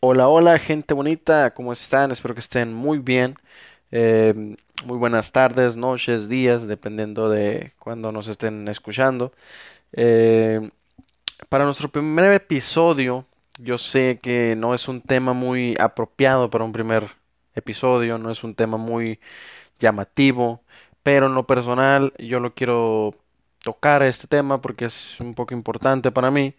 Hola, hola, gente bonita, ¿cómo están? Espero que estén muy bien. Eh, muy buenas tardes, noches, días, dependiendo de cuando nos estén escuchando. Eh, para nuestro primer episodio, yo sé que no es un tema muy apropiado para un primer episodio, no es un tema muy llamativo, pero en lo personal yo lo quiero tocar este tema porque es un poco importante para mí,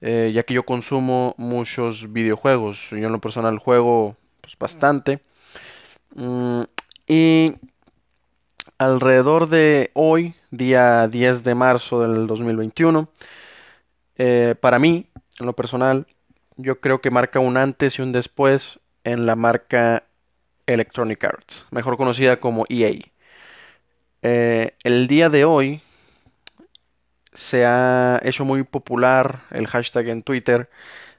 eh, ya que yo consumo muchos videojuegos. Yo en lo personal juego pues, bastante. Mm, y alrededor de hoy, día 10 de marzo del 2021, eh, para mí, en lo personal, yo creo que marca un antes y un después en la marca Electronic Arts, mejor conocida como EA. Eh, el día de hoy se ha hecho muy popular el hashtag en Twitter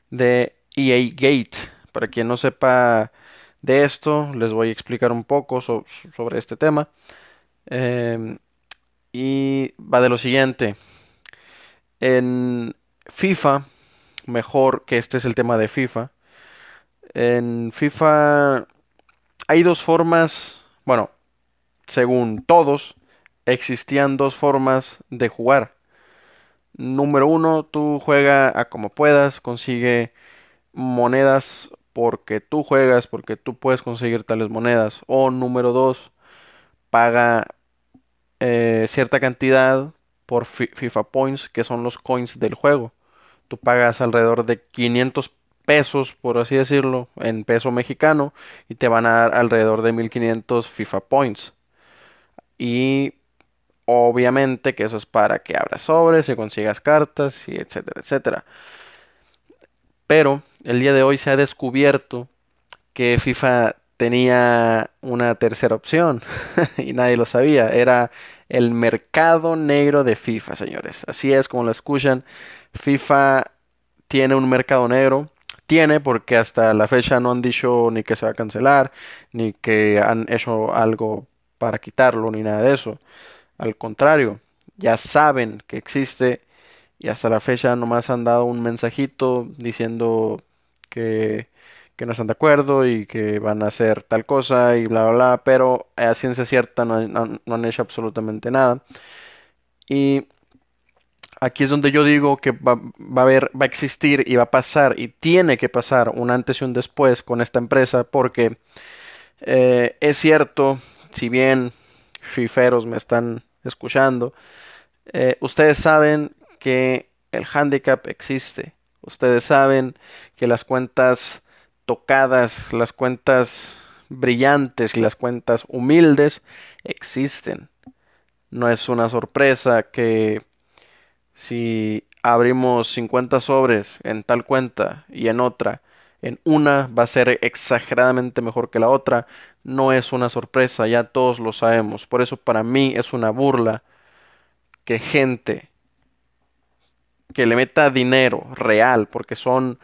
de EA Gate. Para quien no sepa de esto, les voy a explicar un poco sobre este tema. Em, y va de lo siguiente. En FIFA, mejor que este es el tema de FIFA. En FIFA hay dos formas, bueno, según todos, existían dos formas de jugar. Número uno, tú juega a como puedas, consigue monedas porque tú juegas, porque tú puedes conseguir tales monedas. O número dos, paga eh, cierta cantidad por FIFA Points, que son los coins del juego. Tú pagas alrededor de 500 pesos, por así decirlo, en peso mexicano, y te van a dar alrededor de 1500 FIFA Points. Y obviamente que eso es para que abras sobres y consigas cartas, y etcétera, etcétera. Pero el día de hoy se ha descubierto que FIFA tenía una tercera opción y nadie lo sabía. Era el mercado negro de FIFA, señores. Así es como lo escuchan. FIFA tiene un mercado negro. Tiene porque hasta la fecha no han dicho ni que se va a cancelar, ni que han hecho algo para quitarlo, ni nada de eso. Al contrario, ya saben que existe y hasta la fecha nomás han dado un mensajito diciendo que, que no están de acuerdo y que van a hacer tal cosa y bla bla bla, pero a ciencia cierta no, han hecho absolutamente nada. Y aquí es donde yo digo que va, va, a haber, va a existir y va a pasar y tiene que pasar un antes y un después con esta empresa porque eh, es cierto, si bien fiferos me están escuchando, eh, ustedes saben que el handicap existe. Ustedes saben que las cuentas tocadas, las cuentas brillantes y las cuentas humildes existen. No es una sorpresa que si abrimos 50 sobres en tal cuenta y en otra, en una va a ser exageradamente mejor que la otra, no es una sorpresa, ya todos lo sabemos. Por eso para mí es una burla que gente que le meta dinero real, porque son,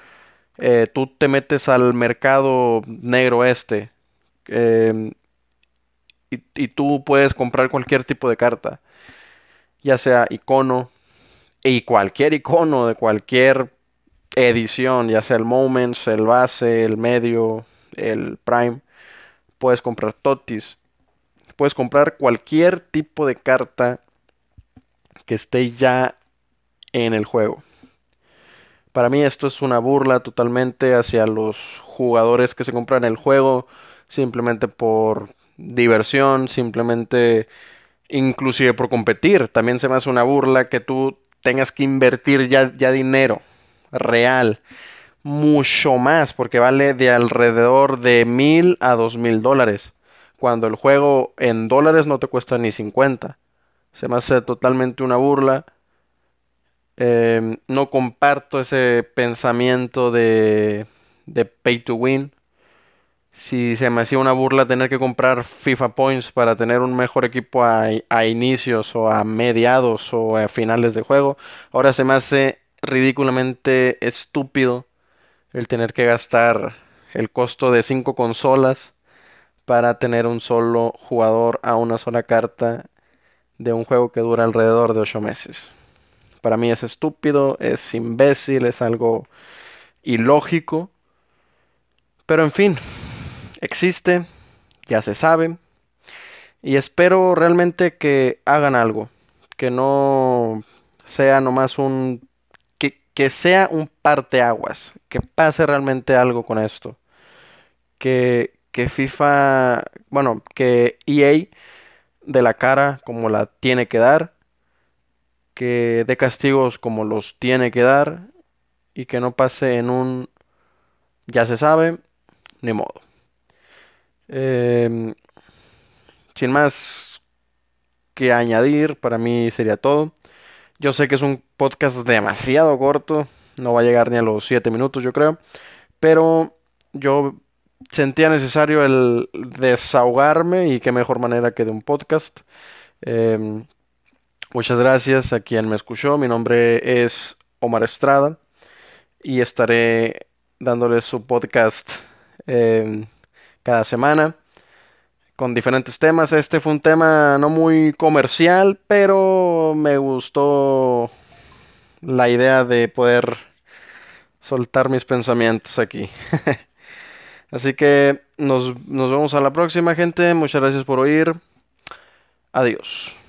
eh, tú te metes al mercado negro este y, y tú puedes comprar cualquier tipo de carta, ya sea icono, y cualquier icono de cualquier edición, ya sea el Moments, el base, el medio, el Prime, puedes comprar Totis, puedes comprar cualquier tipo de carta que esté ya en el juego. Para mí esto es una burla totalmente hacia los jugadores que se compran el juego simplemente por diversión, simplemente inclusive por competir. También se me hace una burla que tú tengas que invertir ya, ya dinero real mucho más porque vale de alrededor de mil a dos mil dólares. Cuando el juego en dólares no te cuesta ni 50 se me hace totalmente una burla. Eh, no comparto ese pensamiento de, de pay to win. Si se me hacía una burla tener que comprar FIFA Points para tener un mejor equipo a, a, inicios o a mediados o a finales de juego, ahora se me hace ridículamente estúpido el tener que gastar el costo de cinco consolas para tener un solo jugador a una sola carta de un juego que dura alrededor de ocho meses. Para mí es estúpido, es imbécil, es algo ilógico Pero en fin, existe, ya se sabe, y espero realmente que hagan algo, que no sea nomás un, que, sea un parteaguas, que pase realmente algo con esto, que, que FIFA, bueno, que EA de la cara como la tiene que dar, que dé castigos como los tiene que dar y que no pase en un ya se sabe, ni modo. Em, sin más que añadir, para mí sería todo. Yo sé que es un podcast demasiado corto, no va a llegar ni a los 7 minutos yo creo, pero yo sentía necesario el desahogarme y qué mejor manera que de un podcast. Em, muchas gracias a quien me escuchó, mi nombre es Omar Estrada y estaré dándoles su podcast em, cada semana con diferentes temas. Este fue un tema no muy comercial, pero me gustó la idea de poder soltar mis pensamientos aquí. Así que nos, nos vemos a la próxima, gente. Muchas gracias por oír. Adiós.